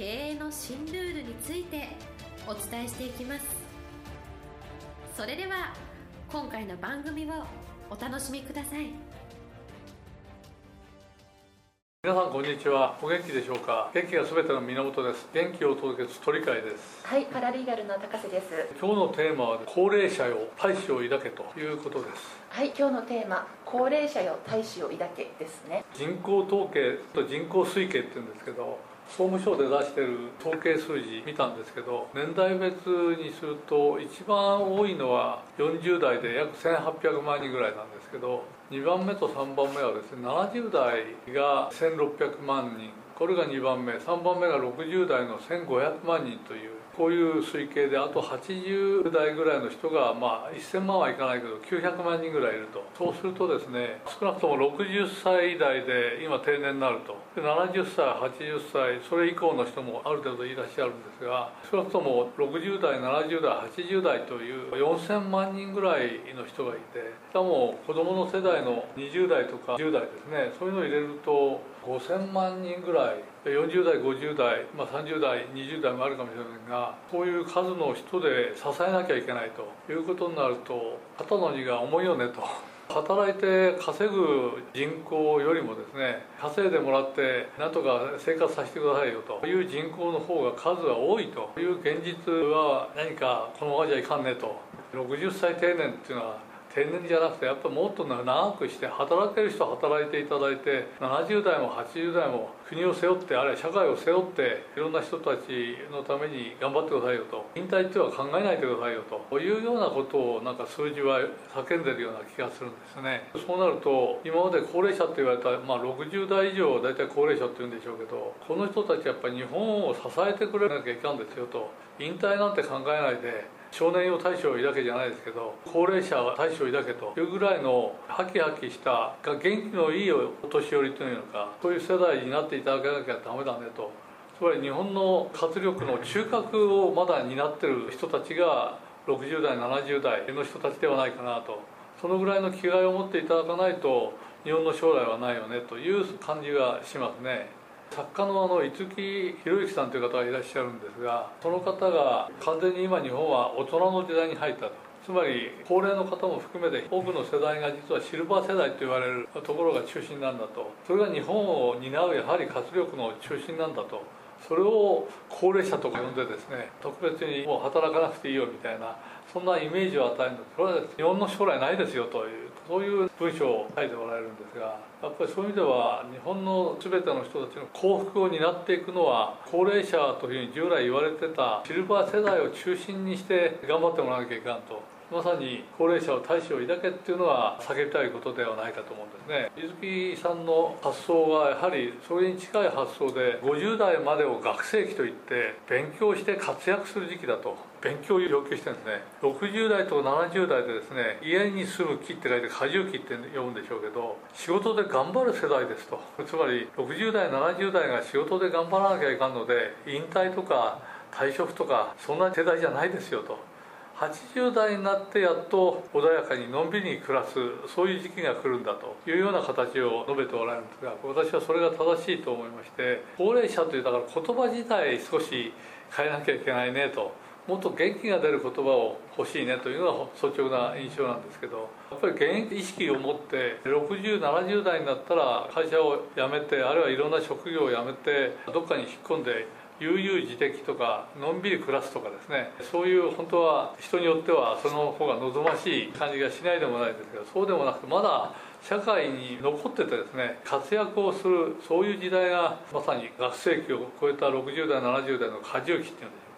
経営の新ルールについてお伝えしていきます。それでは今回の番組をお楽しみください。皆さんこんにちは。お元気でしょうか？元気がすべての源です。元気を届けず鳥飼です。はい、パラリーガルの高瀬です。今日のテーマは高齢者よ大志を抱けということです。はい、今日のテーマ、高齢者よ大志を抱けですね。人口統計と人口推計って言うんですけど総務省で出している統計数字見たんですけど年代別にすると一番多いのは40代で約1800万人ぐらいなんですけど2番目と3番目はですね70代が1600万人これが2番目3番目が60代の1500万人というこういう推計であと80代ぐらいの人がまあ1000万はいかないけど900万人ぐらいいると。そうするとですね少なくとも60歳代で今定年になると。で70歳80歳それ以降の人もある程度いらっしゃるんですが少なくとも60代70代80代という4000万人ぐらいの人がいてしかも子供の世代の20代とか10代ですねそういうのを入れると5000万人ぐらい。40代50代、まあ、30代20代もあるかもしれませんがこういう数の人で支えなきゃいけないということになると肩の荷が重いよねと。働いて稼ぐ人口よりもですね稼いでもらってなんとか生活させてくださいよという人口の方が数は多いという現実は何かこのままじゃいかんねと60歳定年っていうのは定年じゃなくてやっぱもっと長くして働ける人は働いていただいて70代も80代も国を背負ってあるいは社会を背負っていろんな人たちのために頑張ってくださいよと。引退っていうのは考えないでくださいよと。いうようなことをなんか数字は叫んでるような気がするんですね。そうなると今まで高齢者って言われた、まあ、60代以上大体高齢者って言うんでしょうけどこの人たちやっぱり日本を支えてくれなきゃいかんですよと。引退なんて考えないで少年用大将だけじゃないですけど高齢者は大将だけというぐらいのハキハキした元気のいいお年寄りというのかそういう世代になっていただけなきゃダメだねと。つまり日本の活力の中核をまだ担ってる人たちが60代70代の人たちではないかなと。そのぐらいの気概を持っていただかないと日本の将来はないよねという感じがしますね。作家のあの五木ひろゆきさんという方がいらっしゃるんですがその方が完全に今日本は大人の時代に入ったと。つまり高齢の方も含めて多くの世代が実はシルバー世代と言われるところが中心なんだと。それが日本を担うやはり活力の中心なんだと。それを高齢者とか呼んでですね特別にもう働かなくていいよみたいなそんなイメージを与えるのそれは日本の将来ないですよというそういう文章を書いておられるんですがやっぱりそういう意味では日本の全ての人たちの幸福を担っていくのは高齢者というふうに従来言われてたシルバー世代を中心にして頑張ってもらわなきゃいかんと。まさに高齢者を大志を抱けっていうのは叫びたいことではないかと思うんですね。水木さんの発想はやはりそれに近い発想で50代までを学生期といって勉強して活躍する時期だと勉強を要求してるんですね。60代と70代でですね家に住む木って書いて過重期って読むんでしょうけど仕事で頑張る世代ですと。つまり60代70代が仕事で頑張らなきゃいかんので引退とか退職とかそんな世代じゃないですよと。80代になってやっと穏やかにのんびり暮らすそういう時期が来るんだというような形を述べておられるんですが私はそれが正しいと思いまして高齢者というだから言葉自体少し変えなきゃいけないねともっと元気が出る言葉を欲しいねというのが率直な印象なんですけどやっぱり現役意識を持って6070代になったら会社を辞めてあるいはいろんな職業を辞めてどっかに引っ込んで悠々自適とかのんびり暮らすとかですね。そういう本当は人によってはその方が望ましい感じがしないでもないですけどそうでもなくてまだ社会に残っててですね活躍をするそういう時代がまさに学生期を超えた60代70代の過重期っていうんでしょ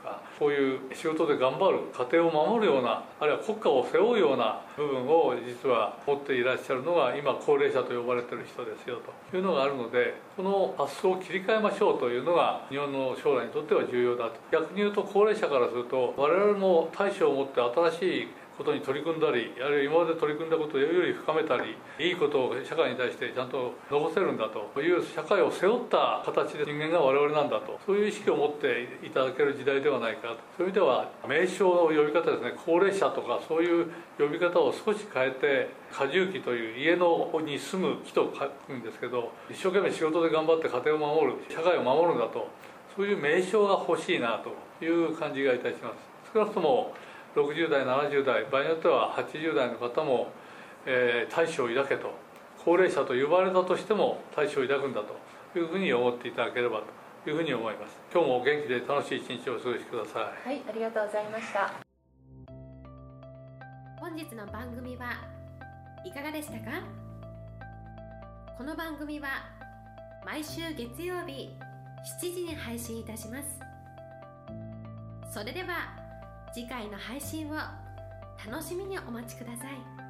そういう仕事で頑張る家庭を守るようなあるいは国家を背負うような部分を実は持っていらっしゃるのが今高齢者と呼ばれてる人ですよというのがあるのでこの発想を切り替えましょうというのが日本の将来にとっては重要だと。逆に言うと高齢者からすると我々も大将を持って新しいことに取り組んだりあるいは今まで取り組んだことより深めたりいいことを社会に対してちゃんと残せるんだという社会を背負った形で人間が我々なんだとそういう意識を持っていただける時代ではないかとそういう意味では名称の呼び方ですね高齢者とかそういう呼び方を少し変えて過重期という家のに住む人と書くんですけど一生懸命仕事で頑張って家庭を守る社会を守るんだとそういう名称が欲しいなという感じがいたします。少なくとも60代70代場合によっては80代の方も、えー、大志を抱けと高齢者と呼ばれたとしても大志を抱くんだというふうに思っていただければというふうに思います。今日も元気で楽しい一日をお過ごしください。はいありがとうございました。本日の番組はいかがでしたか？この番組は毎週月曜日7時に配信いたします。それでは次回の配信を楽しみにお待ちください。